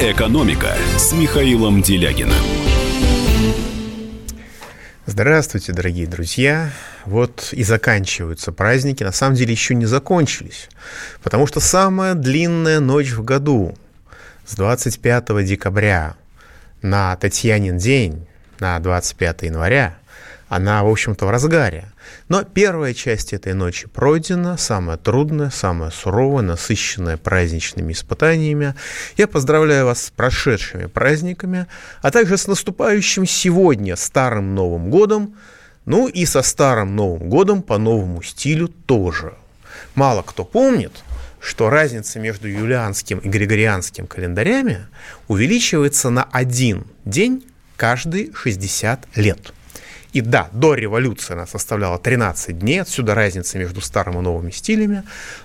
«Экономика» с Михаилом Делягиным. Здравствуйте, дорогие друзья. Вот и заканчиваются праздники. На самом деле еще не закончились, потому что самая длинная ночь в году с 25 декабря на Татьянин день, на 25 января, она, в общем-то, в разгаре. Но первая часть этой ночи пройдена, самая трудная, самая суровая, насыщенная праздничными испытаниями. Я поздравляю вас с прошедшими праздниками, а также с наступающим сегодня Старым Новым Годом, ну и со Старым Новым Годом по новому стилю тоже. Мало кто помнит, что разница между юлианским и григорианским календарями увеличивается на один день каждые 60 лет – и да, до революции она составляла 13 дней, отсюда разница между старым и новыми стилями,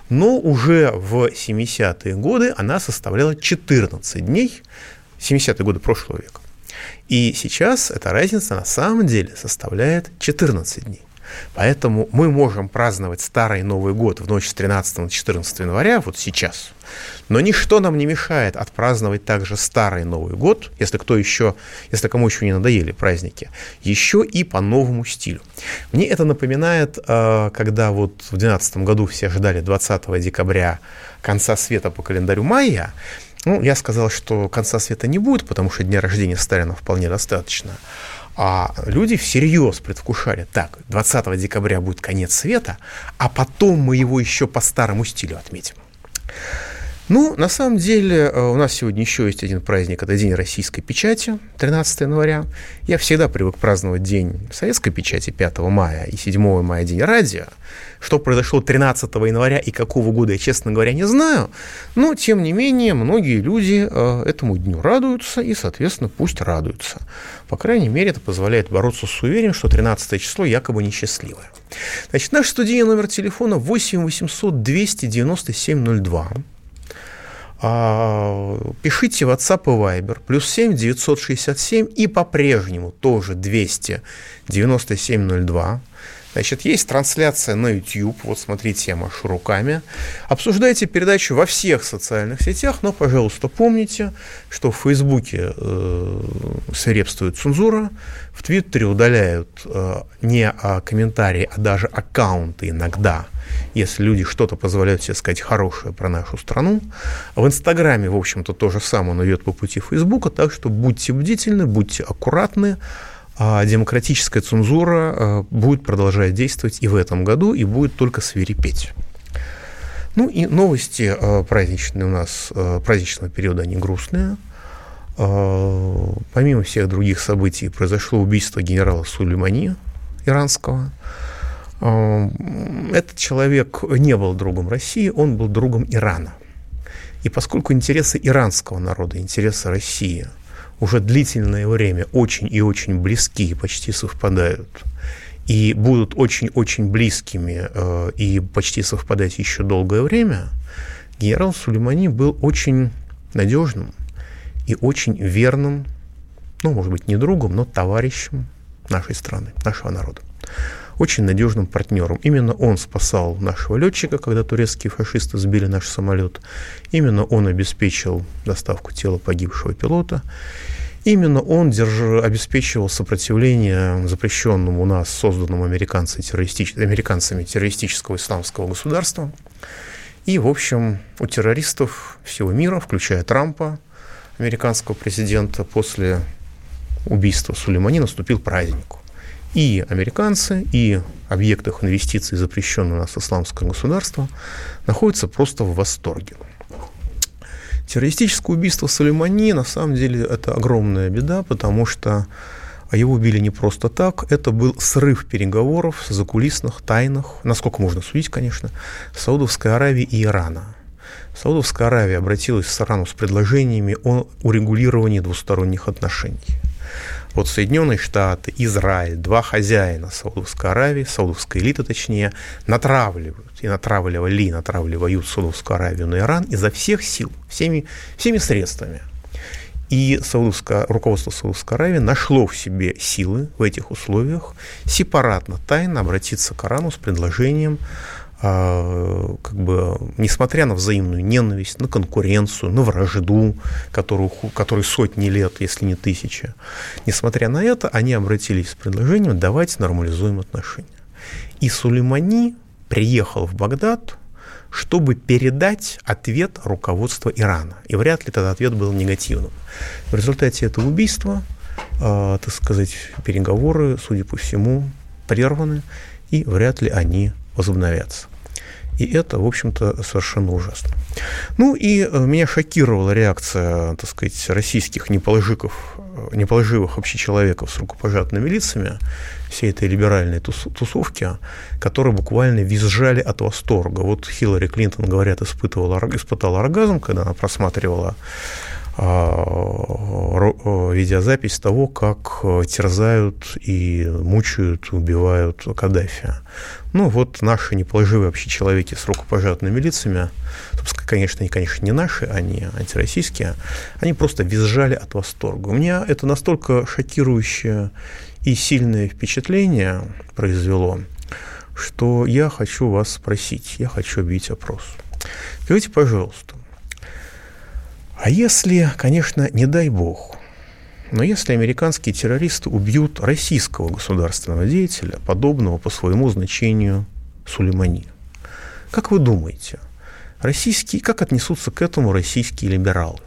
но уже в 70-е годы она составляла 14 дней, 70-е годы прошлого века. И сейчас эта разница на самом деле составляет 14 дней. Поэтому мы можем праздновать Старый Новый год в ночь с 13 на 14 января, вот сейчас. Но ничто нам не мешает отпраздновать также Старый Новый год, если кто еще, если кому еще не надоели праздники, еще и по новому стилю. Мне это напоминает, э, когда вот в 2012 году все ждали 20 декабря конца света по календарю майя, ну, я сказал, что конца света не будет, потому что дня рождения Сталина вполне достаточно. А люди всерьез предвкушали, так, 20 декабря будет конец света, а потом мы его еще по старому стилю отметим. Ну, на самом деле, э, у нас сегодня еще есть один праздник, это День российской печати, 13 января. Я всегда привык праздновать День советской печати 5 мая и 7 мая День радио. Что произошло 13 января и какого года, я, честно говоря, не знаю. Но, тем не менее, многие люди э, этому дню радуются и, соответственно, пусть радуются. По крайней мере, это позволяет бороться с суеверием, что 13 число якобы несчастливое. Значит, наш студийный номер телефона 8 800 297 02. А, пишите WhatsApp и Viber, плюс 7 967 и по-прежнему тоже 200 9702. Значит, есть трансляция на YouTube, вот смотрите, я машу руками. Обсуждайте передачу во всех социальных сетях, но, пожалуйста, помните, что в Фейсбуке э, свирепствует цензура, в Твиттере удаляют э, не а, комментарии, а даже аккаунты иногда, если люди что-то позволяют себе сказать хорошее про нашу страну. В Инстаграме, в общем-то, то же самое, но идет по пути Фейсбука, так что будьте бдительны, будьте аккуратны, а демократическая цензура э, будет продолжать действовать и в этом году, и будет только свирепеть. Ну и новости э, праздничные у нас, э, праздничного периода, они грустные. Помимо всех других событий произошло убийство генерала Сулеймани иранского. Этот человек не был другом России, он был другом Ирана. И поскольку интересы иранского народа, интересы России – уже длительное время очень и очень близки почти совпадают, и будут очень-очень близкими э, и почти совпадать еще долгое время, генерал Сулеймани был очень надежным и очень верным, ну, может быть, не другом, но товарищем нашей страны, нашего народа очень надежным партнером. Именно он спасал нашего летчика, когда турецкие фашисты сбили наш самолет. Именно он обеспечил доставку тела погибшего пилота. Именно он держ... обеспечивал сопротивление запрещенному у нас, созданному американцами, террористич... американцами террористического исламского государства. И, в общем, у террористов всего мира, включая Трампа, американского президента, после убийства Сулеймани наступил праздник и американцы, и объекты их инвестиций, запрещенные у нас исламское государство, находятся просто в восторге. Террористическое убийство Сулеймани на самом деле это огромная беда, потому что его убили не просто так, это был срыв переговоров закулисных, тайных, насколько можно судить, конечно, Саудовской Аравии и Ирана. Саудовская Аравия обратилась в Ирану с предложениями о урегулировании двусторонних отношений. Вот Соединенные Штаты, Израиль, два хозяина Саудовской Аравии, саудовской элиты точнее, натравливают и натравливали, натравливают Саудовскую Аравию на Иран изо всех сил, всеми, всеми средствами. И саудовское, руководство Саудовской Аравии нашло в себе силы в этих условиях сепаратно, тайно обратиться к Ирану с предложением как бы, несмотря на взаимную ненависть, на конкуренцию, на вражду, которую, которой сотни лет, если не тысячи, несмотря на это, они обратились с предложением «давайте нормализуем отношения». И Сулеймани приехал в Багдад, чтобы передать ответ руководства Ирана. И вряд ли этот ответ был негативным. В результате этого убийства, э, так сказать, переговоры, судя по всему, прерваны, и вряд ли они возобновятся. И это, в общем-то, совершенно ужасно. Ну и э, меня шокировала реакция, так сказать, российских неположиков, э, неположивых общечеловеков с рукопожатными лицами всей этой либеральной тусовки, которые буквально визжали от восторга. Вот Хиллари Клинтон, говорят, испытывала, испытала оргазм, когда она просматривала видеозапись того, как э, терзают и мучают, убивают Каддафи. Ну, вот наши неположивые вообще человеки с рукопожатными лицами, собственно, конечно, они, конечно, не наши, они антироссийские, они просто визжали от восторга. У меня это настолько шокирующее и сильное впечатление произвело, что я хочу вас спросить, я хочу объявить опрос. Скажите, пожалуйста, а если, конечно, не дай бог, но если американские террористы убьют российского государственного деятеля, подобного по своему значению Сулеймани, как вы думаете, российские, как отнесутся к этому российские либералы?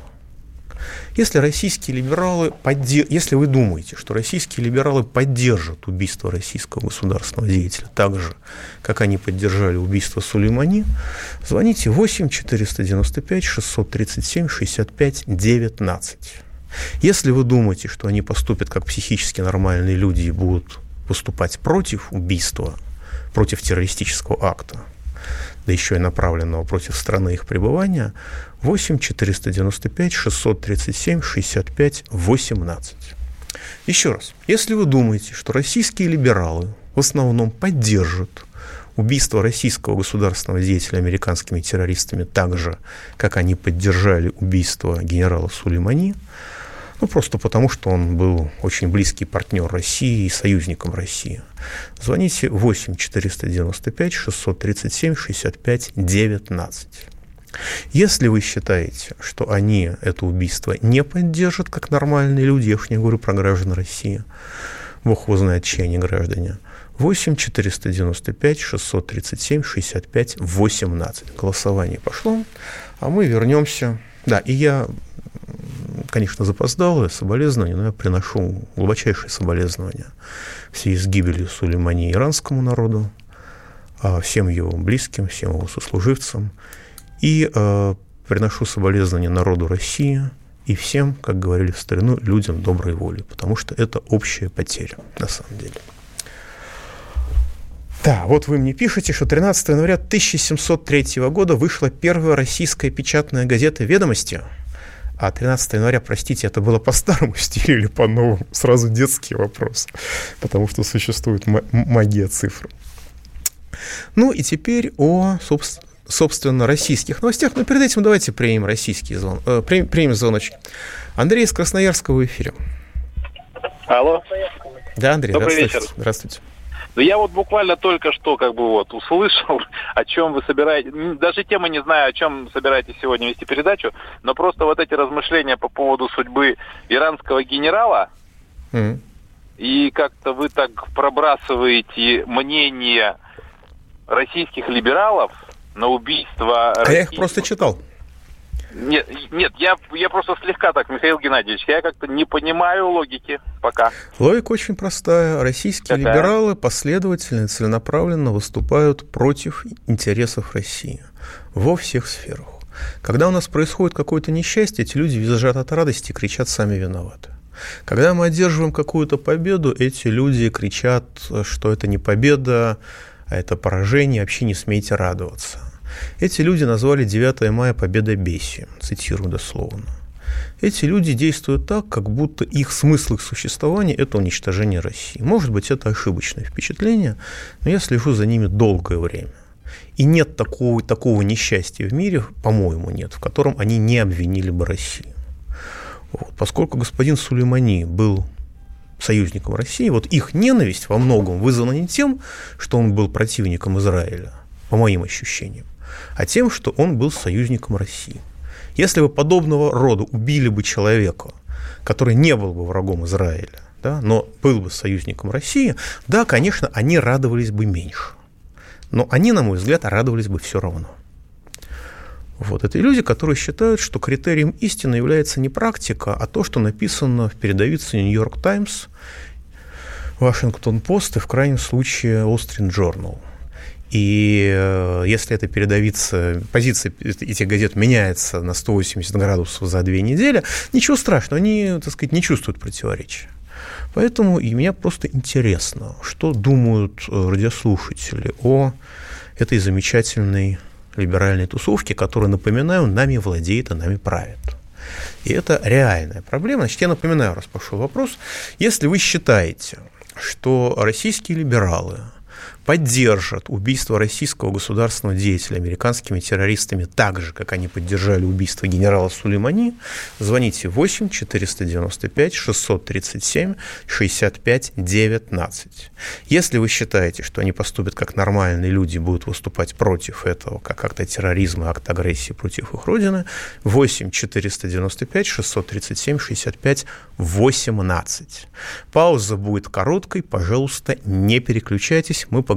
Если российские либералы, поддер... если вы думаете, что российские либералы поддержат убийство российского государственного деятеля так же, как они поддержали убийство Сулеймани, звоните 8 495 637 65 19. Если вы думаете, что они поступят как психически нормальные люди и будут выступать против убийства, против террористического акта, да еще и направленного против страны их пребывания, 8 495 637 65 18. Еще раз, если вы думаете, что российские либералы в основном поддержат убийство российского государственного деятеля американскими террористами так же, как они поддержали убийство генерала Сулеймани, ну, просто потому, что он был очень близкий партнер России и союзником России. Звоните 8 495 637 65 19. Если вы считаете, что они это убийство не поддержат как нормальные люди, я уж не говорю про граждан России, Бог его знает, чьи они граждане, 8 495 637 65 18. Голосование пошло, а мы вернемся. Да, и я, конечно, запоздал, соболезнования, но я приношу глубочайшие соболезнования в связи с гибелью Сулеймани иранскому народу, а всем его близким, всем его сослуживцам – и э, приношу соболезнования народу России и всем, как говорили в старину, людям доброй воли, потому что это общая потеря на самом деле. Да, вот вы мне пишете, что 13 января 1703 года вышла первая российская печатная газета «Ведомости», а 13 января, простите, это было по старому стилю или по новому? Сразу детский вопрос, потому что существует магия цифр. Ну и теперь о, собственно, собственно, российских новостях. Но перед этим давайте примем российский звон, э, примем, примем звоночек. Андрей из Красноярского в эфире. Алло. Да, Андрей, Добрый здравствуйте. вечер. Здравствуйте. Ну, я вот буквально только что как бы вот услышал, о чем вы собираетесь, даже темы не знаю, о чем собираетесь сегодня вести передачу, но просто вот эти размышления по поводу судьбы иранского генерала, mm. и как-то вы так пробрасываете мнение российских либералов, на убийство... А я их просто читал. Нет, нет, я, я просто слегка так, Михаил Геннадьевич, я как-то не понимаю логики пока. Логика очень простая. Российские Какая? либералы последовательно и целенаправленно выступают против интересов России во всех сферах. Когда у нас происходит какое-то несчастье, эти люди визжат от радости и кричат «сами виноваты». Когда мы одерживаем какую-то победу, эти люди кричат, что это не победа, а это поражение, вообще не смейте радоваться. Эти люди назвали 9 мая победой Бесси, цитирую дословно. Эти люди действуют так, как будто их смысл их существования – это уничтожение России. Может быть, это ошибочное впечатление, но я слежу за ними долгое время. И нет такого, такого несчастья в мире, по-моему, нет, в котором они не обвинили бы Россию. Вот. Поскольку господин Сулеймани был союзником России, вот их ненависть во многом вызвана не тем, что он был противником Израиля, по моим ощущениям, а тем, что он был союзником России. Если бы подобного рода убили бы человека, который не был бы врагом Израиля, да, но был бы союзником России, да, конечно, они радовались бы меньше. Но они, на мой взгляд, радовались бы все равно. Вот. Это люди, которые считают, что критерием истины является не практика, а то, что написано в передовице «Нью-Йорк Таймс», «Вашингтон Пост» и, в крайнем случае, «Острин Journal». И э, если эта передовица, позиция этих газет меняется на 180 градусов за две недели, ничего страшного, они, так сказать, не чувствуют противоречия. Поэтому и меня просто интересно, что думают э, радиослушатели о этой замечательной либеральной тусовке, которая, напоминаю, нами владеет и нами правит. И это реальная проблема. Значит, я напоминаю, раз пошел вопрос, если вы считаете, что российские либералы поддержат убийство российского государственного деятеля американскими террористами так же, как они поддержали убийство генерала Сулеймани, звоните 8 495 637 65 19. Если вы считаете, что они поступят как нормальные люди, будут выступать против этого, как акта терроризма, акт агрессии против их родины, 8 495 637 65 18. Пауза будет короткой, пожалуйста, не переключайтесь, мы поговорим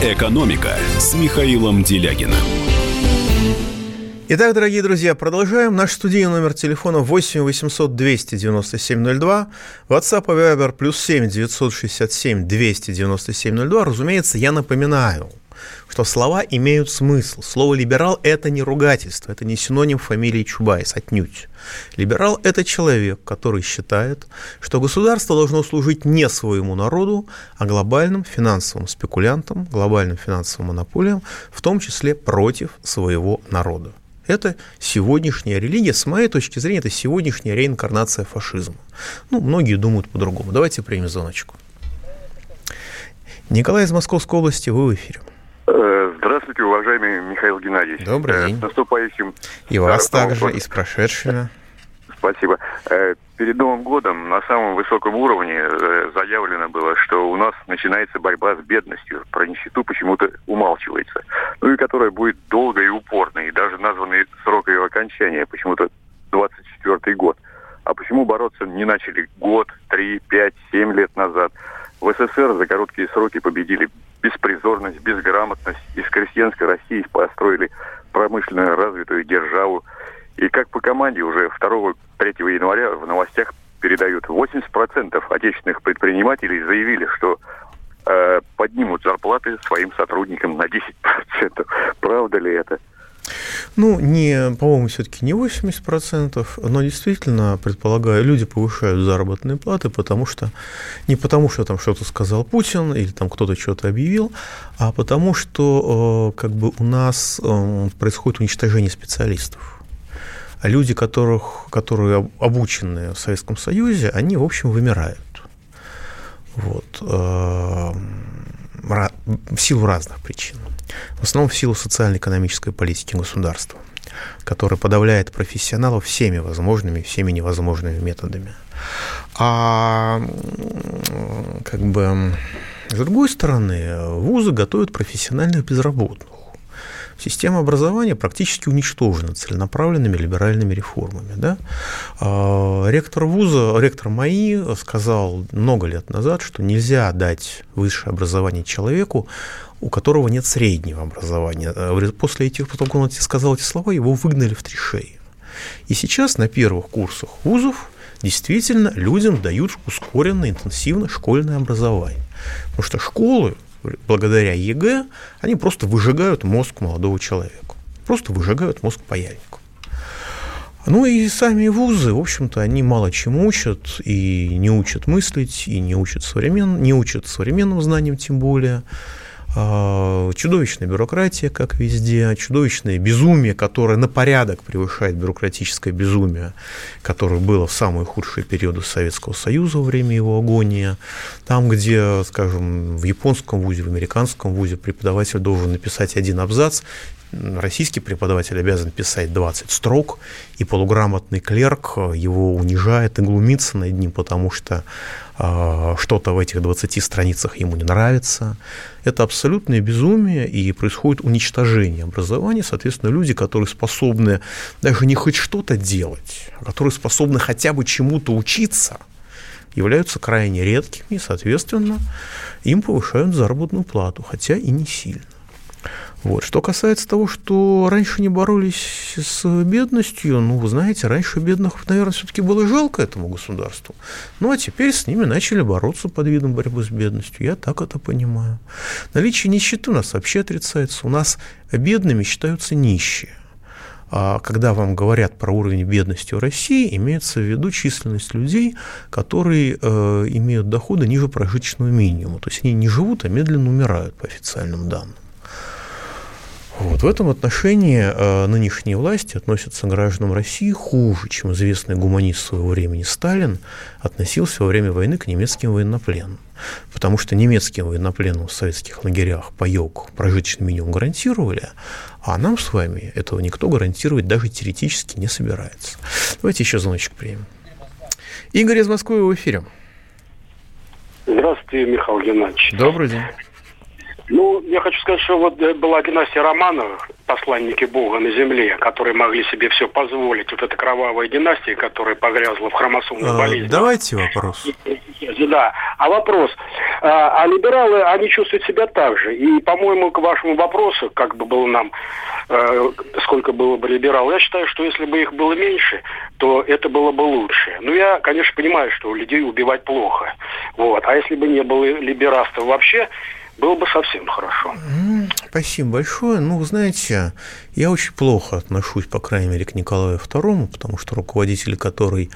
«Экономика» с Михаилом Делягиным. Итак, дорогие друзья, продолжаем. Наш студийный номер телефона 8 800 297 02. WhatsApp и Viber плюс 7 967 297 02. Разумеется, я напоминаю, что слова имеют смысл. Слово «либерал» – это не ругательство, это не синоним фамилии Чубайс, отнюдь. Либерал – это человек, который считает, что государство должно служить не своему народу, а глобальным финансовым спекулянтам, глобальным финансовым монополиям, в том числе против своего народа. Это сегодняшняя религия, с моей точки зрения, это сегодняшняя реинкарнация фашизма. Ну, многие думают по-другому. Давайте примем звоночку. Николай из Московской области, вы в эфире. Э, здравствуйте, уважаемый Михаил Геннадьевич. Добрый э, день. С наступающим. И вас э, также, Новым и с прошедшими. Спасибо. Перед Новым годом на самом высоком уровне заявлено было, что у нас начинается борьба с бедностью. Про нищету почему-то умалчивается. Ну и которая будет долгой и упорной. И даже названный срок ее окончания почему-то 24 год. А почему бороться не начали год, три, пять, семь лет назад? В СССР за короткие сроки победили беспризорность, безграмотность. Из крестьянской России построили промышленно развитую державу. И как по команде уже 2-3 января в новостях передают 80% отечественных предпринимателей заявили, что э, поднимут зарплаты своим сотрудникам на 10%. Правда ли это? Ну, не, по-моему, все-таки не 80%, но действительно, предполагаю, люди повышают заработные платы, потому что не потому, что там что-то сказал Путин или там кто-то что-то объявил, а потому что э, как бы у нас э, происходит уничтожение специалистов. А люди, которых, которые обучены в Советском Союзе, они, в общем, вымирают. Вот. В силу разных причин. В основном в силу социально-экономической политики государства, которая подавляет профессионалов всеми возможными, всеми невозможными методами. А как бы с другой стороны, вузы готовят профессиональных безработных. Система образования практически уничтожена целенаправленными либеральными реформами. Да? А, ректор вуза, ректор МАИ сказал много лет назад, что нельзя дать высшее образование человеку, у которого нет среднего образования. А, после этих, потом он сказал эти слова, его выгнали в три шеи. И сейчас на первых курсах вузов действительно людям дают ускоренное, интенсивное школьное образование. Потому что школы благодаря ЕГЭ, они просто выжигают мозг молодого человека. Просто выжигают мозг паяльником. Ну и сами вузы, в общем-то, они мало чему учат, и не учат мыслить, и не учат, современ... не учат современным знаниям тем более. А, чудовищная бюрократия, как везде, чудовищное безумие, которое на порядок превышает бюрократическое безумие, которое было в самые худшие периоды Советского Союза во время его агонии. Там, где, скажем, в японском вузе, в американском вузе преподаватель должен написать один абзац, российский преподаватель обязан писать 20 строк, и полуграмотный клерк его унижает и глумится над ним, потому что э, что-то в этих 20 страницах ему не нравится. Это абсолютное безумие, и происходит уничтожение образования. Соответственно, люди, которые способны даже не хоть что-то делать, а которые способны хотя бы чему-то учиться, являются крайне редкими, и, соответственно, им повышают заработную плату, хотя и не сильно. Вот. Что касается того, что раньше не боролись с бедностью, ну, вы знаете, раньше бедных, наверное, все-таки было жалко этому государству. Ну, а теперь с ними начали бороться под видом борьбы с бедностью. Я так это понимаю. Наличие нищеты у нас вообще отрицается. У нас бедными считаются нищие. А когда вам говорят про уровень бедности в России, имеется в виду численность людей, которые э, имеют доходы ниже прожиточного минимума. То есть они не живут, а медленно умирают по официальным данным. Вот. В этом отношении э, нынешние власти относятся к гражданам России хуже, чем известный гуманист своего времени Сталин относился во время войны к немецким военнопленным. Потому что немецким военнопленным в советских лагерях паёк прожиточный минимум гарантировали, а нам с вами этого никто гарантировать даже теоретически не собирается. Давайте еще звоночек примем. Игорь из Москвы в эфире. Здравствуйте, Михаил Геннадьевич. Добрый день. Ну, я хочу сказать, что вот э, была династия Романовых, посланники Бога на земле, которые могли себе все позволить. Вот эта кровавая династия, которая погрязла в хромосомной а, болезни. Давайте вопрос. Да. А вопрос. А, а либералы, они чувствуют себя так же. И, по-моему, к вашему вопросу, как бы было нам, э, сколько было бы либералов, я считаю, что если бы их было меньше, то это было бы лучше. Ну, я, конечно, понимаю, что людей убивать плохо. Вот. А если бы не было либерастов вообще, было бы совсем хорошо. Спасибо большое. Ну, знаете, я очень плохо отношусь, по крайней мере, к Николаю II, потому что руководитель, который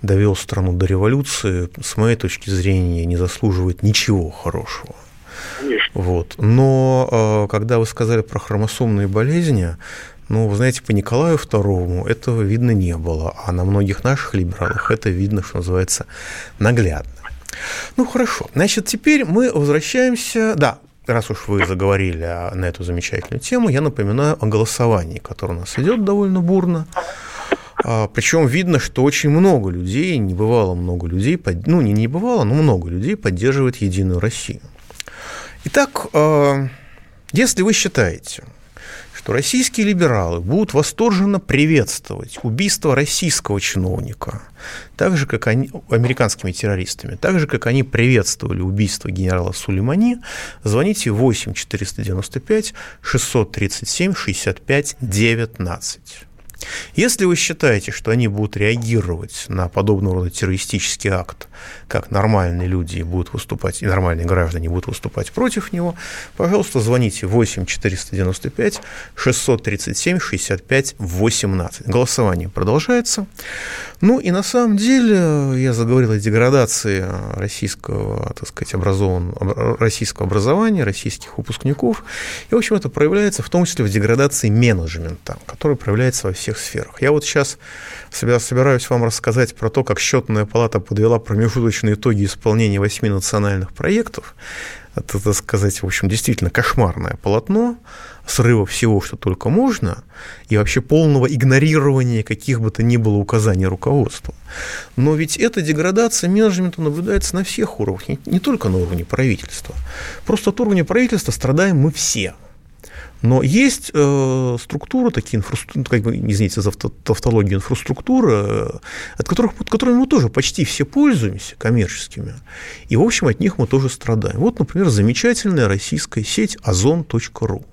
довел страну до революции, с моей точки зрения, не заслуживает ничего хорошего. Конечно. Вот. Но э, когда вы сказали про хромосомные болезни, ну, вы знаете, по Николаю II этого видно не было, а на многих наших либералах это видно, что называется, наглядно. Ну, хорошо. Значит, теперь мы возвращаемся... Да, раз уж вы заговорили на эту замечательную тему, я напоминаю о голосовании, которое у нас идет довольно бурно. А, Причем видно, что очень много людей, не бывало много людей, ну не не бывало, но много людей поддерживает Единую Россию. Итак, а, если вы считаете, что российские либералы будут восторженно приветствовать убийство российского чиновника, так же, как они, американскими террористами, так же, как они приветствовали убийство генерала Сулеймани, звоните 8 495 637 65 19. Если вы считаете, что они будут реагировать на подобного рода террористический акт, как нормальные люди будут выступать, и нормальные граждане будут выступать против него, пожалуйста, звоните 8 495 637 65 18. Голосование продолжается. Ну и на самом деле я заговорил о деградации российского, так сказать, образован, российского образования, российских выпускников. И, в общем, это проявляется в том числе в деградации менеджмента, который проявляется во всех сферах. Я вот сейчас собираюсь вам рассказать про то, как счетная палата подвела промежуточные итоги исполнения восьми национальных проектов. Это, так сказать, в общем, действительно кошмарное полотно срыва всего, что только можно, и вообще полного игнорирования каких бы то ни было указаний руководства. Но ведь эта деградация менеджмента наблюдается на всех уровнях, не только на уровне правительства. Просто от уровня правительства страдаем мы все – но есть э, структуры, такие инфраструктуры, ну, как бы, извините за тавтологию, инфраструктура, э, от которых, от которыми мы тоже почти все пользуемся, коммерческими, и, в общем, от них мы тоже страдаем. Вот, например, замечательная российская сеть ozon.ru.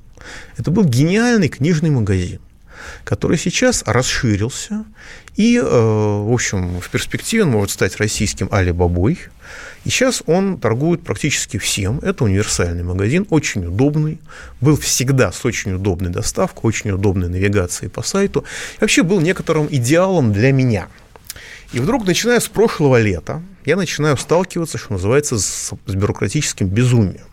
Это был гениальный книжный магазин который сейчас расширился, и, э, в общем, в перспективе он может стать российским Алибабой, и сейчас он торгует практически всем. Это универсальный магазин, очень удобный. Был всегда с очень удобной доставкой, очень удобной навигацией по сайту. И вообще был некоторым идеалом для меня. И вдруг, начиная с прошлого лета, я начинаю сталкиваться, что называется, с, с бюрократическим безумием.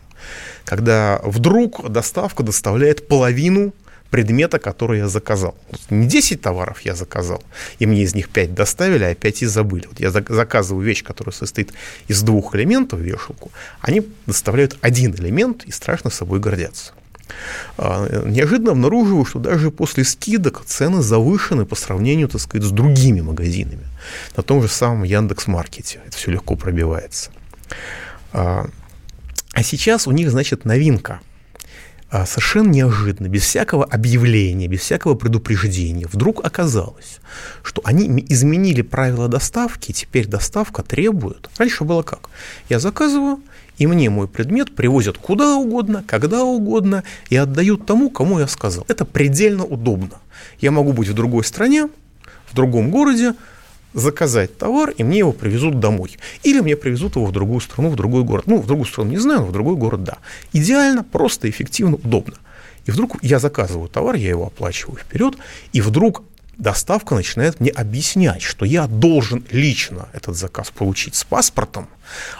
когда вдруг доставка доставляет половину предмета, который я заказал. Не 10 товаров я заказал, и мне из них 5 доставили, а 5 и забыли. Вот я заказываю вещь, которая состоит из двух элементов, вешалку, они доставляют один элемент и страшно собой гордятся. А, неожиданно обнаруживаю, что даже после скидок цены завышены по сравнению, так сказать, с другими магазинами. На том же самом Яндекс.Маркете это все легко пробивается. А, а сейчас у них, значит, новинка. А, совершенно неожиданно, без всякого объявления, без всякого предупреждения, вдруг оказалось, что они изменили правила доставки, теперь доставка требует. Раньше было как? Я заказываю, и мне мой предмет привозят куда угодно, когда угодно и отдают тому, кому я сказал. Это предельно удобно. Я могу быть в другой стране, в другом городе, заказать товар, и мне его привезут домой. Или мне привезут его в другую страну, в другой город. Ну, в другую страну не знаю, но в другой город да. Идеально, просто, эффективно, удобно. И вдруг я заказываю товар, я его оплачиваю вперед, и вдруг доставка начинает мне объяснять, что я должен лично этот заказ получить с паспортом,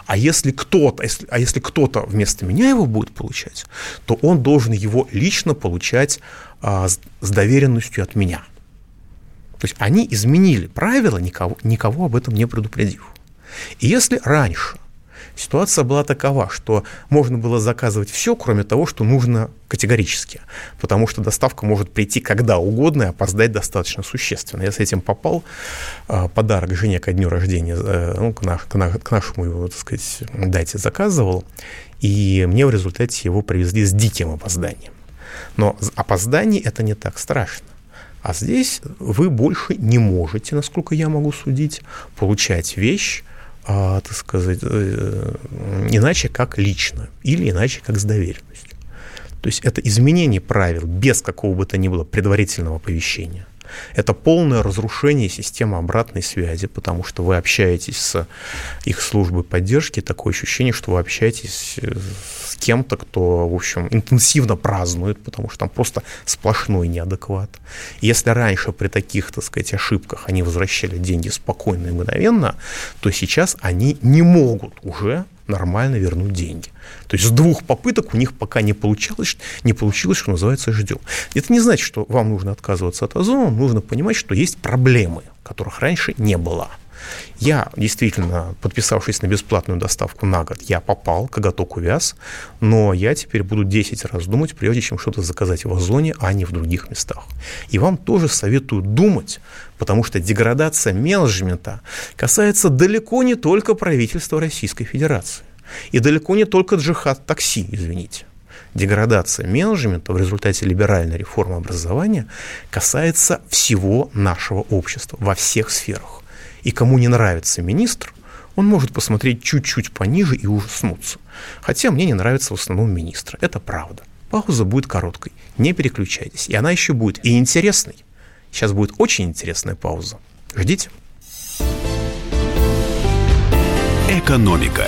а если кто-то, если, а если кто-то вместо меня его будет получать, то он должен его лично получать а, с, с доверенностью от меня. То есть они изменили правила, никого, никого об этом не предупредив. И если раньше Ситуация была такова, что можно было заказывать все, кроме того, что нужно категорически, потому что доставка может прийти когда угодно и опоздать достаточно существенно. Я с этим попал, а, подарок жене ко дню рождения, э, ну, к, наш, к нашему его, так сказать, дате заказывал, и мне в результате его привезли с диким опозданием. Но опоздание это не так страшно. А здесь вы больше не можете, насколько я могу судить, получать вещь, а, так сказать, э, иначе как лично или иначе как с доверенностью. То есть это изменение правил без какого бы то ни было предварительного оповещения. Это полное разрушение системы обратной связи, потому что вы общаетесь с их службой поддержки, такое ощущение, что вы общаетесь э, с кем-то, кто, в общем, интенсивно празднует, потому что там просто сплошной неадекват. если раньше при таких, так сказать, ошибках они возвращали деньги спокойно и мгновенно, то сейчас они не могут уже нормально вернуть деньги. То есть с двух попыток у них пока не получилось, не получилось, что называется, ждем. Это не значит, что вам нужно отказываться от озона, нужно понимать, что есть проблемы, которых раньше не было. Я действительно, подписавшись на бесплатную доставку на год, я попал, коготок увяз, но я теперь буду 10 раз думать, прежде чем что-то заказать в Озоне, а не в других местах. И вам тоже советую думать, потому что деградация менеджмента касается далеко не только правительства Российской Федерации. И далеко не только джихад такси, извините. Деградация менеджмента в результате либеральной реформы образования касается всего нашего общества во всех сферах. И кому не нравится министр, он может посмотреть чуть-чуть пониже и ужаснуться. Хотя мне не нравится в основном министр. Это правда. Пауза будет короткой. Не переключайтесь. И она еще будет и интересной. Сейчас будет очень интересная пауза. Ждите. Экономика.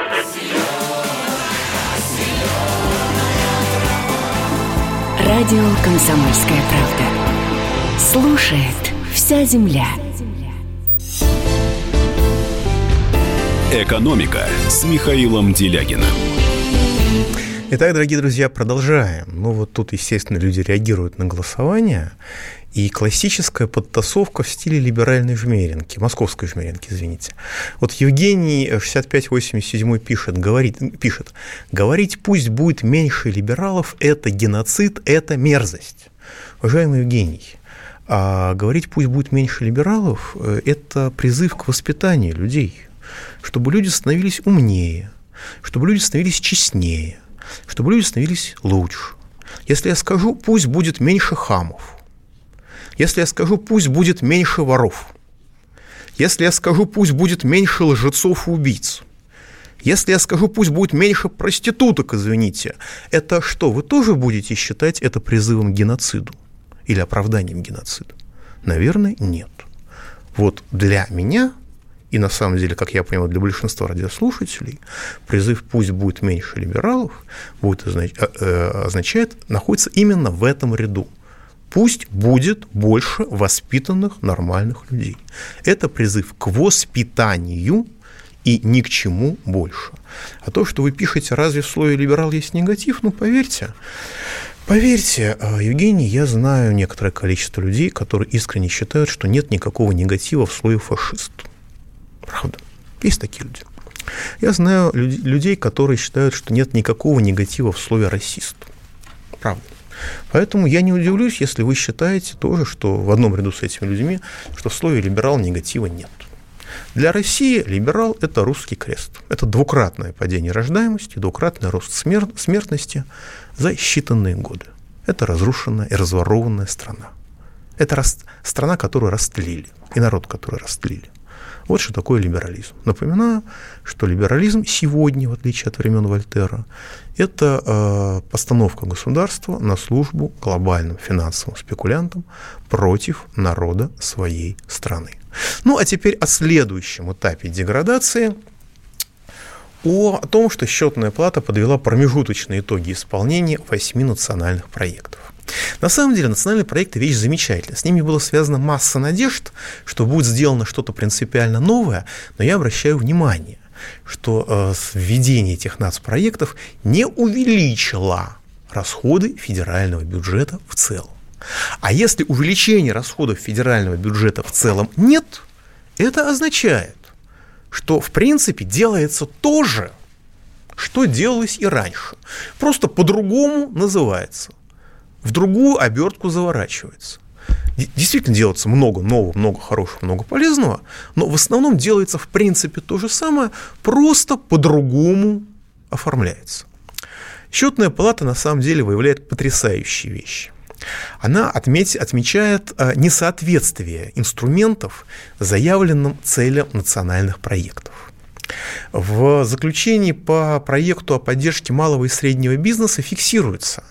Радио «Комсомольская правда». Слушает вся земля. «Экономика» с Михаилом Делягиным. Итак, дорогие друзья, продолжаем. Ну вот тут, естественно, люди реагируют на голосование. И классическая подтасовка в стиле либеральной жмеренки, московской жмеренки, извините. Вот Евгений 6587 пишет, говорит, пишет, говорить пусть будет меньше либералов – это геноцид, это мерзость. Уважаемый Евгений, а говорить пусть будет меньше либералов – это призыв к воспитанию людей, чтобы люди становились умнее, чтобы люди становились честнее, чтобы люди становились лучше. Если я скажу, пусть будет меньше хамов – если я скажу, пусть будет меньше воров, если я скажу, пусть будет меньше лжецов и убийц, если я скажу, пусть будет меньше проституток, извините, это что, вы тоже будете считать это призывом к геноциду или оправданием геноцида? Наверное, нет. Вот для меня и на самом деле, как я понимаю, для большинства радиослушателей призыв «пусть будет меньше либералов» будет означ... Э, э, означает, находится именно в этом ряду. Пусть будет больше воспитанных нормальных людей. Это призыв к воспитанию и ни к чему больше. А то, что вы пишете, разве в слове «либерал» есть негатив, ну, поверьте, Поверьте, э, Евгений, я знаю некоторое количество людей, которые искренне считают, что нет никакого негатива в слове «фашист». Правда. Есть такие люди. Я знаю людей, которые считают, что нет никакого негатива в слове «расист». Правда. Поэтому я не удивлюсь, если вы считаете тоже, что в одном ряду с этими людьми, что в слове «либерал» негатива нет. Для России либерал – это русский крест. Это двукратное падение рождаемости, двукратный рост смертности за считанные годы. Это разрушенная и разворованная страна. Это страна, которую растлили, и народ, который растлили. Вот что такое либерализм. Напоминаю, что либерализм сегодня, в отличие от времен Вольтера, это э, постановка государства на службу глобальным финансовым спекулянтам против народа своей страны. Ну а теперь о следующем этапе деградации о том, что счетная плата подвела промежуточные итоги исполнения восьми национальных проектов. На самом деле национальные проекты – вещь замечательная. С ними была связана масса надежд, что будет сделано что-то принципиально новое, но я обращаю внимание, что э, введение этих нацпроектов не увеличило расходы федерального бюджета в целом. А если увеличения расходов федерального бюджета в целом нет, это означает, что в принципе делается то же, что делалось и раньше. Просто по-другому называется в другую обертку заворачивается. Действительно делается много нового, много хорошего, много полезного, но в основном делается в принципе то же самое, просто по-другому оформляется. Счетная палата на самом деле выявляет потрясающие вещи. Она отметь, отмечает а, несоответствие инструментов заявленным целям национальных проектов. В заключении по проекту о поддержке малого и среднего бизнеса фиксируется,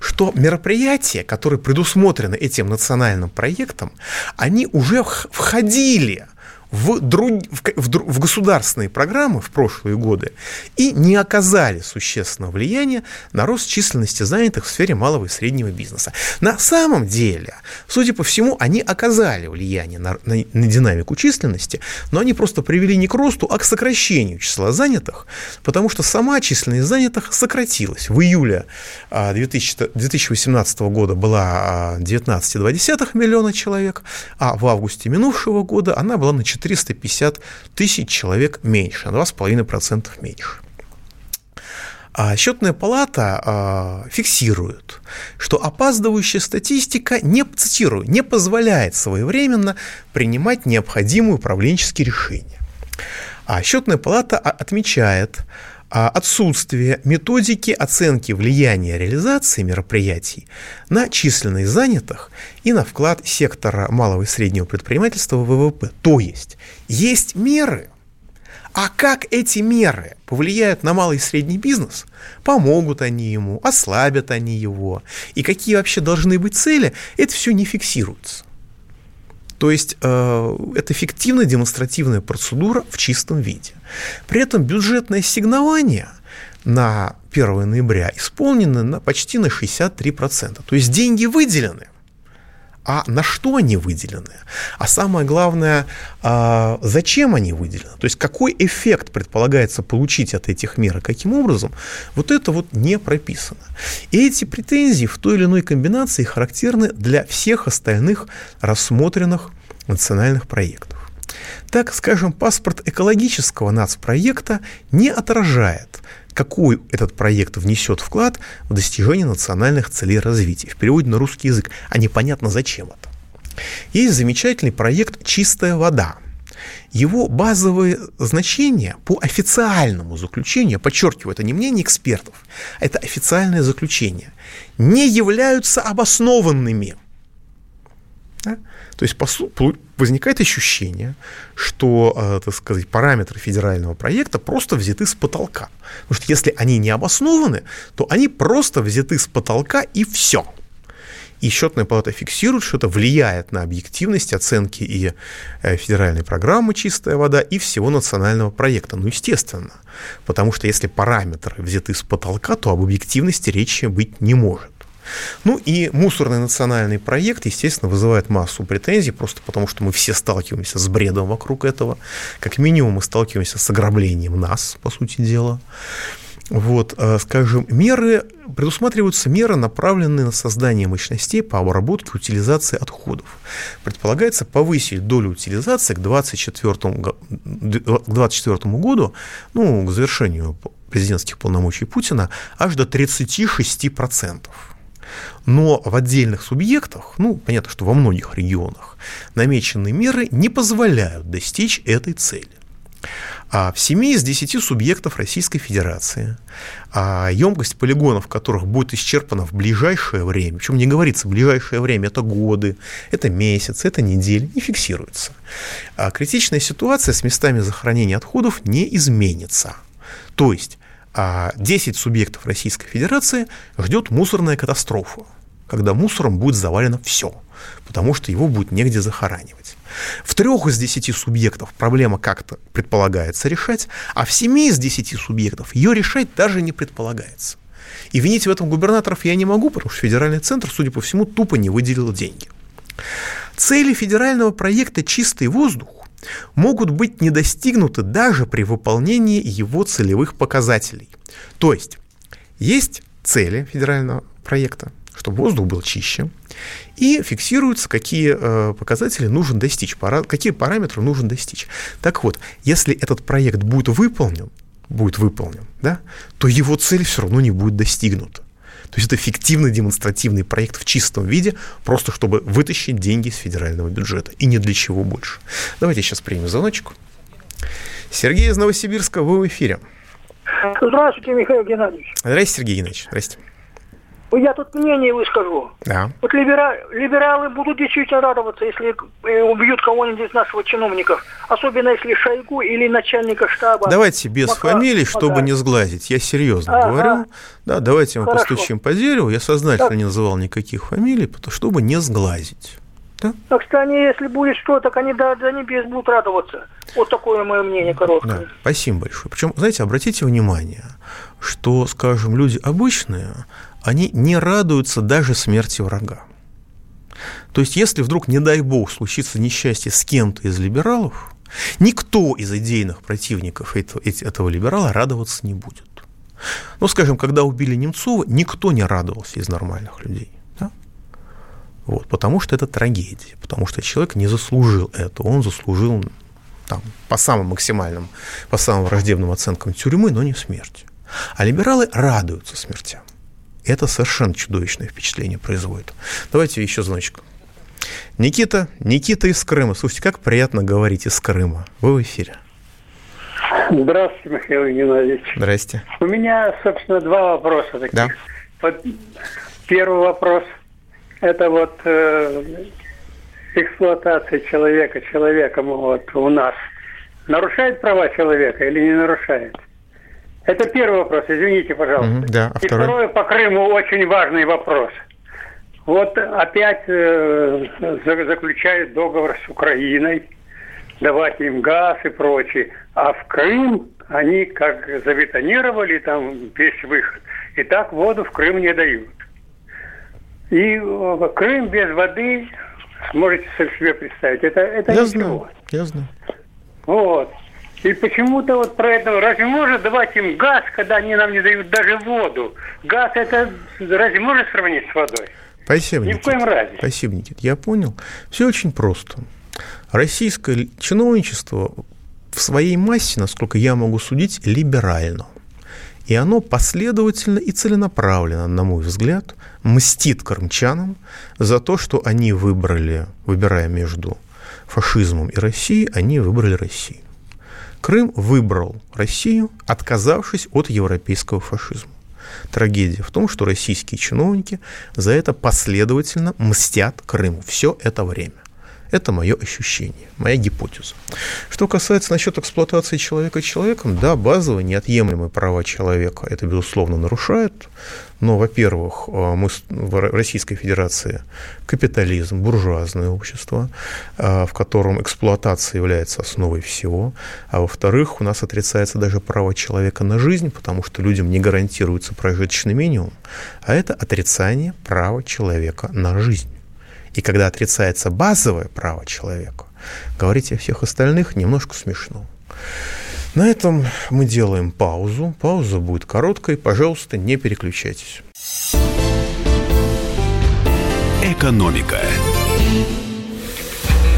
что мероприятия, которые предусмотрены этим национальным проектом, они уже входили в, друг, в, в, в государственные программы в прошлые годы и не оказали существенного влияния на рост численности занятых в сфере малого и среднего бизнеса. На самом деле, судя по всему, они оказали влияние на, на, на динамику численности, но они просто привели не к росту, а к сокращению числа занятых, потому что сама численность занятых сократилась. В июле 2000, 2018 года была 19,2 миллиона человек, а в августе минувшего года она была на 4 350 тысяч человек меньше, на 2,5% меньше. А счетная палата а, фиксирует, что опаздывающая статистика не, цитирую, не позволяет своевременно принимать необходимые управленческие решения. А счетная палата отмечает, отсутствие методики оценки влияния реализации мероприятий на численность занятых и на вклад сектора малого и среднего предпринимательства в ВВП. То есть есть меры, а как эти меры повлияют на малый и средний бизнес? Помогут они ему, ослабят они его? И какие вообще должны быть цели? Это все не фиксируется. То есть э, это фиктивная демонстративная процедура в чистом виде. При этом бюджетное ассигнование на 1 ноября исполнено на, почти на 63%. То есть деньги выделены, а на что они выделены, а самое главное, а зачем они выделены, то есть какой эффект предполагается получить от этих мер и каким образом, вот это вот не прописано. И эти претензии в той или иной комбинации характерны для всех остальных рассмотренных национальных проектов. Так, скажем, паспорт экологического нацпроекта не отражает какой этот проект внесет вклад в достижение национальных целей развития. В переводе на русский язык, а непонятно зачем это. Есть замечательный проект «Чистая вода». Его базовые значения по официальному заключению, подчеркиваю, это не мнение экспертов, это официальное заключение, не являются обоснованными. Да? То есть возникает ощущение, что, э, так сказать, параметры федерального проекта просто взяты с потолка. Потому что если они не обоснованы, то они просто взяты с потолка и все. И счетная палата фиксирует, что это влияет на объективность оценки и э, федеральной программы «Чистая вода», и всего национального проекта. Ну, естественно. Потому что если параметры взяты с потолка, то об объективности речи быть не может. Ну и мусорный национальный проект, естественно, вызывает массу претензий, просто потому что мы все сталкиваемся с бредом вокруг этого. Как минимум мы сталкиваемся с ограблением нас, по сути дела. Вот, э, скажем, меры, предусматриваются меры, направленные на создание мощностей по обработке утилизации отходов. Предполагается повысить долю утилизации к 2024, к 2024 году, ну, к завершению президентских полномочий Путина, аж до 36%. Но в отдельных субъектах, ну, понятно, что во многих регионах, намеченные меры не позволяют достичь этой цели. А в 7 из 10 субъектов Российской Федерации а емкость полигонов, которых будет исчерпана в ближайшее время, причем не говорится ближайшее время, это годы, это месяцы, это недели, не фиксируется. А критичная ситуация с местами захоронения отходов не изменится. То есть 10 а субъектов Российской Федерации ждет мусорная катастрофа, когда мусором будет завалено все, потому что его будет негде захоранивать. В трех из десяти субъектов проблема как-то предполагается решать, а в семи из десяти субъектов ее решать даже не предполагается. И винить в этом губернаторов я не могу, потому что федеральный центр, судя по всему, тупо не выделил деньги. Цели федерального проекта «Чистый воздух» могут быть не достигнуты даже при выполнении его целевых показателей. То есть есть цели федерального проекта, чтобы воздух был чище, и фиксируются, какие э, показатели нужно достичь, пара, какие параметры нужно достичь. Так вот, если этот проект будет выполнен, будет выполнен, да, то его цель все равно не будет достигнута. То есть это фиктивный демонстративный проект в чистом виде, просто чтобы вытащить деньги из федерального бюджета. И ни для чего больше. Давайте сейчас примем звоночек. Сергей из Новосибирска, вы в эфире. Здравствуйте, Михаил Геннадьевич. Здравствуйте, Сергей Геннадьевич. Здравствуйте. Я тут мнение выскажу. Да. Вот либера... либералы будут действительно радоваться, если э, убьют кого-нибудь из наших чиновников. Особенно если Шойгу или начальника штаба. Давайте без Мака... фамилий, чтобы Мака... не сглазить. Я серьезно а, говорю. Да, давайте мы Хорошо. постучим по дереву. Я сознательно так. не называл никаких фамилий, чтобы не сглазить. Да? Так что они, если будет что, так они до, до небес будут радоваться. Вот такое мое мнение короткое. Да, спасибо большое. Причем, знаете, обратите внимание, что, скажем, люди обычные, они не радуются даже смерти врага. То есть, если вдруг, не дай бог, случится несчастье с кем-то из либералов, никто из идейных противников этого, этого либерала радоваться не будет. Ну, скажем, когда убили Немцова, никто не радовался из нормальных людей. Да? Вот, потому что это трагедия, потому что человек не заслужил этого, он заслужил там, по самым максимальным, по самым враждебным оценкам тюрьмы, но не смерти. А либералы радуются смертям. Это совершенно чудовищное впечатление производит. Давайте еще звоночек. Никита, Никита из Крыма. Слушайте, как приятно говорить из Крыма. Вы в эфире. Здравствуйте, Михаил Геннадьевич. Здрасте. У меня, собственно, два вопроса таких. Да. Вот первый вопрос – это вот э, эксплуатация человека человеком вот у нас. Нарушает права человека или не нарушает? Это первый вопрос, извините, пожалуйста. Угу, да, а И второй? второй по Крыму очень важный вопрос. Вот опять э, заключают договор с Украиной, давать им газ и прочее. А в Крым они как забетонировали там весь выход. И так воду в Крым не дают. И э, Крым без воды, сможете себе представить, это, это я ничего. Знаю, я знаю. Вот. И почему-то вот про это, разве можно давать им газ, когда они нам не дают даже воду? Газ это разве можно сравнить с водой? Спасибо, Ни Никит. в коем разе. Спасибо, Никит. Я понял. Все очень просто. Российское чиновничество в своей массе, насколько я могу судить, либерально. И оно последовательно и целенаправленно, на мой взгляд, мстит крымчанам за то, что они выбрали, выбирая между фашизмом и Россией, они выбрали Россию. Крым выбрал Россию, отказавшись от европейского фашизма. трагедия в том, что российские чиновники за это последовательно мстят Крыму все это время. Это мое ощущение, моя гипотеза. Что касается насчет эксплуатации человека человеком, да, базовые, неотъемлемые права человека это, безусловно, нарушают. Но, во-первых, э, мы в Российской Федерации капитализм, буржуазное общество, э, в котором эксплуатация является основой всего. А во-вторых, у нас отрицается даже право человека на жизнь, потому что людям не гарантируется прожиточный минимум. А это отрицание права человека на жизнь. И когда отрицается базовое право человека, говорить о всех остальных немножко смешно. На этом мы делаем паузу. Пауза будет короткой. Пожалуйста, не переключайтесь. Экономика.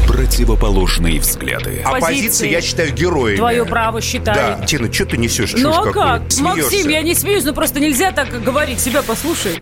Противоположные взгляды. Оппозиция, я считаю, героями. Твое право считаю. Да, Тина, что ты несешь? Ну а как? какую? Максим, Смеешься. я не смеюсь, но просто нельзя так говорить. Себя послушай.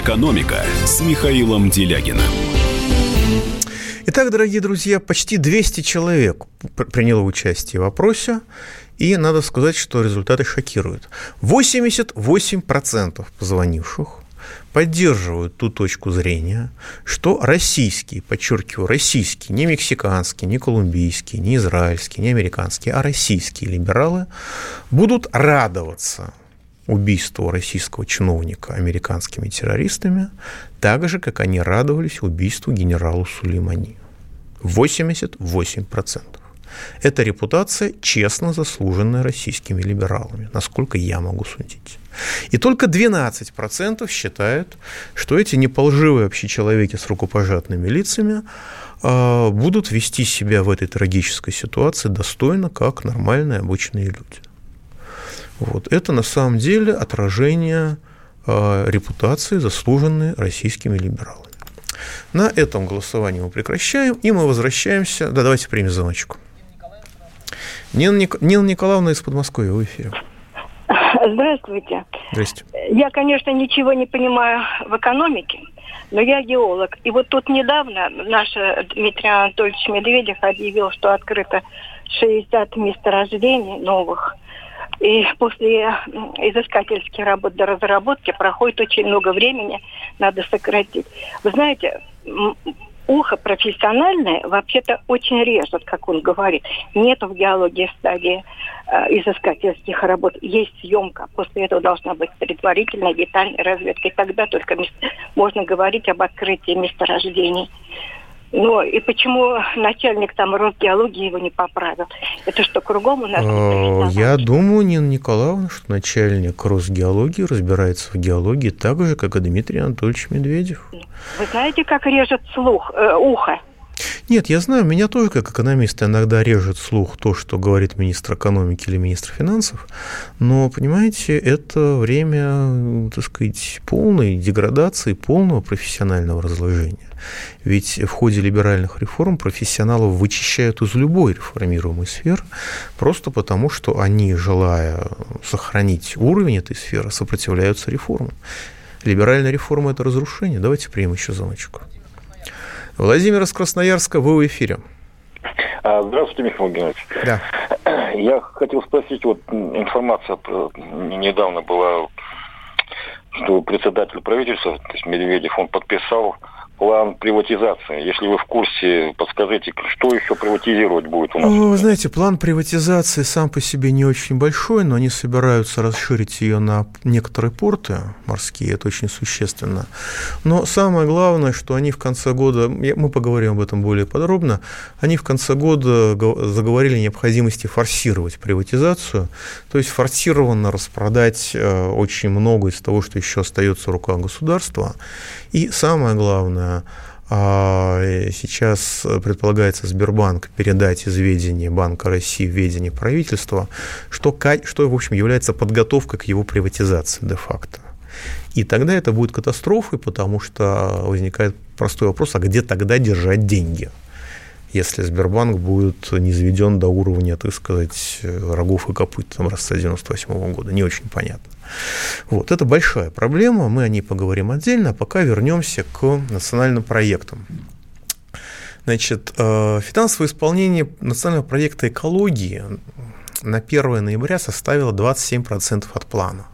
«Экономика» с Михаилом Делягиным. Итак, дорогие друзья, почти 200 человек пр- приняло участие в опросе, и надо сказать, что результаты шокируют. 88% позвонивших поддерживают ту точку зрения, что российские, подчеркиваю, российские, не мексиканские, не колумбийские, не израильские, не американские, а российские либералы будут радоваться убийству российского чиновника американскими террористами, так же, как они радовались убийству генералу Сулеймани. 88%. Эта репутация честно заслуженная российскими либералами, насколько я могу судить. И только 12% считают, что эти неполживые общечеловеки с рукопожатными лицами э, будут вести себя в этой трагической ситуации достойно, как нормальные обычные люди. Вот. Это на самом деле отражение э, репутации, заслуженной российскими либералами. На этом голосование мы прекращаем, и мы возвращаемся. Да, давайте примем звоночку. Нина, Ник... Нина Николаевна из Подмосковья в эфире. Здравствуйте. Здрасте. Я, конечно, ничего не понимаю в экономике, но я геолог. И вот тут недавно наш Дмитрий Анатольевич Медведев объявил, что открыто 60 месторождений новых. И после изыскательских работ до разработки проходит очень много времени, надо сократить. Вы знаете, ухо профессиональное вообще-то очень режет, как он говорит. Нет в геологии стадии э, изыскательских работ. Есть съемка. После этого должна быть предварительная детальная разведка. И тогда только мес- можно говорить об открытии месторождений. Ну, и почему начальник там Росгеологии его не поправил? Это что, кругом у нас? Э, Я думаю, Нина Николаевна, что начальник Росгеологии разбирается в геологии так же, как и Дмитрий Анатольевич Медведев. Вы знаете, как режет слух, э, ухо? Нет, я знаю, меня тоже как экономиста иногда режет слух то, что говорит министр экономики или министр финансов, но, понимаете, это время, так сказать, полной деградации, полного профессионального разложения. Ведь в ходе либеральных реформ профессионалов вычищают из любой реформируемой сферы, просто потому, что они, желая сохранить уровень этой сферы, сопротивляются реформам. Либеральная реформа – это разрушение. Давайте примем еще звоночку. Владимир из Красноярска, вы в эфире. А, Здравствуйте, Михаил Геннадьевич. Да. Я хотел спросить, вот информация недавно была, что председатель правительства, то есть Медведев, он подписал план приватизации. Если вы в курсе, подскажите, что еще приватизировать будет у нас? Ну, вы знаете, план приватизации сам по себе не очень большой, но они собираются расширить ее на некоторые порты морские, это очень существенно. Но самое главное, что они в конце года, мы поговорим об этом более подробно, они в конце года заговорили о необходимости форсировать приватизацию, то есть форсированно распродать э, очень много из того, что еще остается в руках государства. И самое главное, а, Сейчас предполагается Сбербанк передать из ведения Банка России в ведение правительства, что, что, в общем, является подготовкой к его приватизации де-факто. И тогда это будет катастрофой, потому что возникает простой вопрос, а где тогда держать деньги? Если Сбербанк будет не заведен до уровня, так сказать, рогов и копыт там, образца 98 года. Не очень понятно. Вот, это большая проблема, мы о ней поговорим отдельно, а пока вернемся к национальным проектам. Значит, э, финансовое исполнение национального проекта экологии на 1 ноября составило 27% от плана.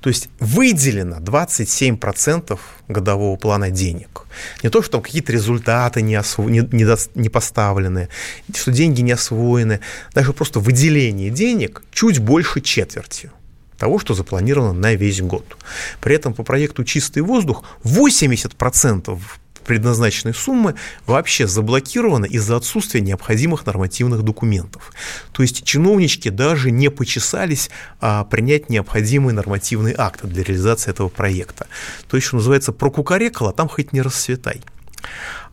То есть выделено 27% годового плана денег. Не то, что там какие-то результаты не, осво... не, не, до... не поставлены, что деньги не освоены, даже просто выделение денег чуть больше четверти того, что запланировано на весь год. При этом по проекту «Чистый воздух» 80% предназначенной суммы вообще заблокирована из-за отсутствия необходимых нормативных документов. То есть чиновнички даже не почесались а, принять необходимые нормативные акты для реализации этого проекта. То есть, что называется, прокукарекало, а там хоть не расцветай.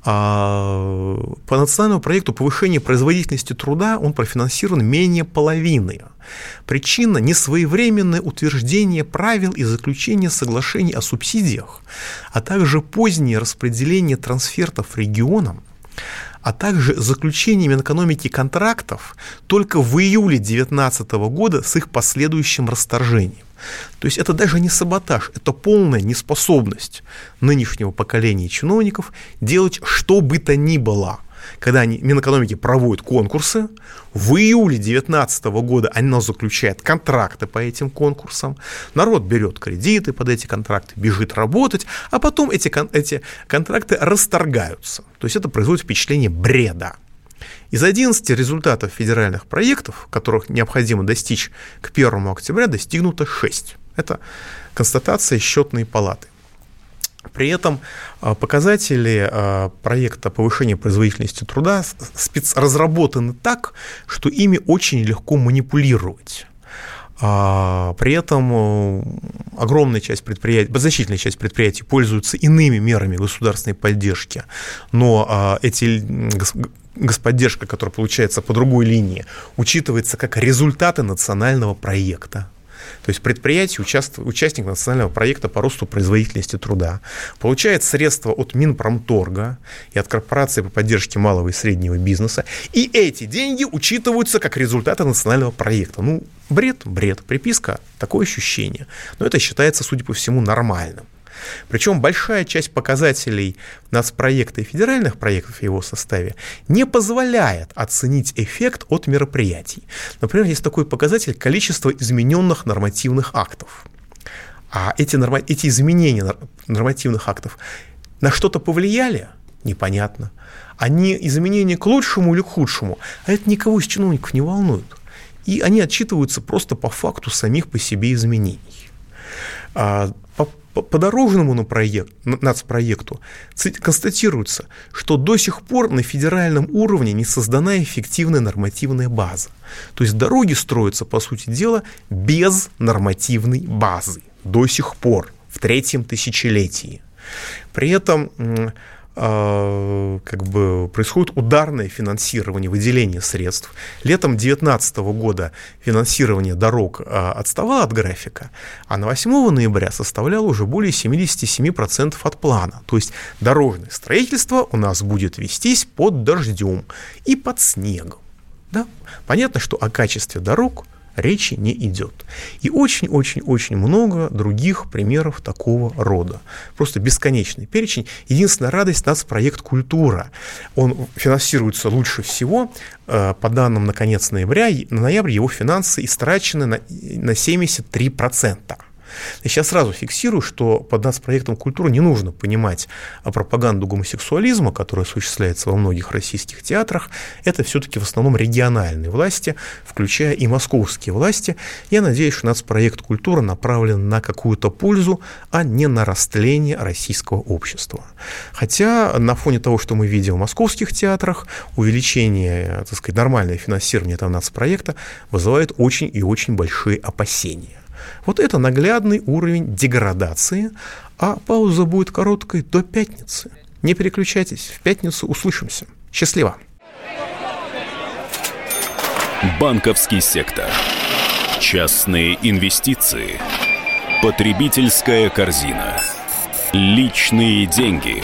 А по национальному проекту повышения производительности труда он профинансирован менее половины. Причина – несвоевременное утверждение правил и заключение соглашений о субсидиях, а также позднее распределение трансфертов регионам, а также заключение Минэкономики контрактов только в июле 2019 года с их последующим расторжением. То есть это даже не саботаж, это полная неспособность нынешнего поколения чиновников делать что бы то ни было. Когда они, Минэкономики проводят конкурсы, в июле 2019 года оно заключает контракты по этим конкурсам, народ берет кредиты под эти контракты, бежит работать, а потом эти, эти контракты расторгаются. То есть это производит впечатление бреда. Из 11 результатов федеральных проектов, которых необходимо достичь к 1 октября, достигнуто 6. Это констатация счетной палаты. При этом а, показатели а, проекта повышения производительности труда разработаны так, что ими очень легко манипулировать. А, при этом э, огромная часть предприятий, значительная часть предприятий пользуются иными мерами государственной поддержки, но эти господдержка, которая получается по другой линии, учитывается как результаты национального проекта. То есть предприятие, участник национального проекта по росту производительности труда, получает средства от Минпромторга и от корпорации по поддержке малого и среднего бизнеса, и эти деньги учитываются как результаты национального проекта. Ну, бред, бред, приписка, такое ощущение. Но это считается, судя по всему, нормальным. Причем большая часть показателей нацпроекта и федеральных проектов в его составе не позволяет оценить эффект от мероприятий. Например, есть такой показатель количество измененных нормативных актов. А эти, норма... эти изменения нормативных актов на что-то повлияли? Непонятно. Они изменения к лучшему или к худшему? А это никого из чиновников не волнует. И они отчитываются просто по факту самих по себе изменений. По дорожному на проект, нацпроекту констатируется, что до сих пор на федеральном уровне не создана эффективная нормативная база. То есть дороги строятся, по сути дела, без нормативной базы до сих пор, в третьем тысячелетии. При этом как бы происходит ударное финансирование, выделение средств. Летом 2019 года финансирование дорог а, отставало от графика, а на 8 ноября составляло уже более 77% от плана. То есть дорожное строительство у нас будет вестись под дождем и под снегом. Да? Понятно, что о качестве дорог речи не идет. И очень-очень-очень много других примеров такого рода. Просто бесконечный перечень. Единственная радость – проект «Культура». Он финансируется лучше всего. Э, по данным на конец ноября, на ноябрь его финансы истрачены на 73%. Я сейчас сразу фиксирую, что под нас проектом культуры не нужно понимать а пропаганду гомосексуализма, которая осуществляется во многих российских театрах. Это все-таки в основном региональные власти, включая и московские власти. Я надеюсь, что нацпроект культуры направлен на какую-то пользу, а не на растление российского общества. Хотя на фоне того, что мы видим в московских театрах, увеличение, так сказать, нормальное финансирование этого нацпроекта вызывает очень и очень большие опасения. Вот это наглядный уровень деградации, а пауза будет короткой до пятницы. Не переключайтесь, в пятницу услышимся. Счастливо! Банковский сектор. Частные инвестиции. Потребительская корзина. Личные деньги.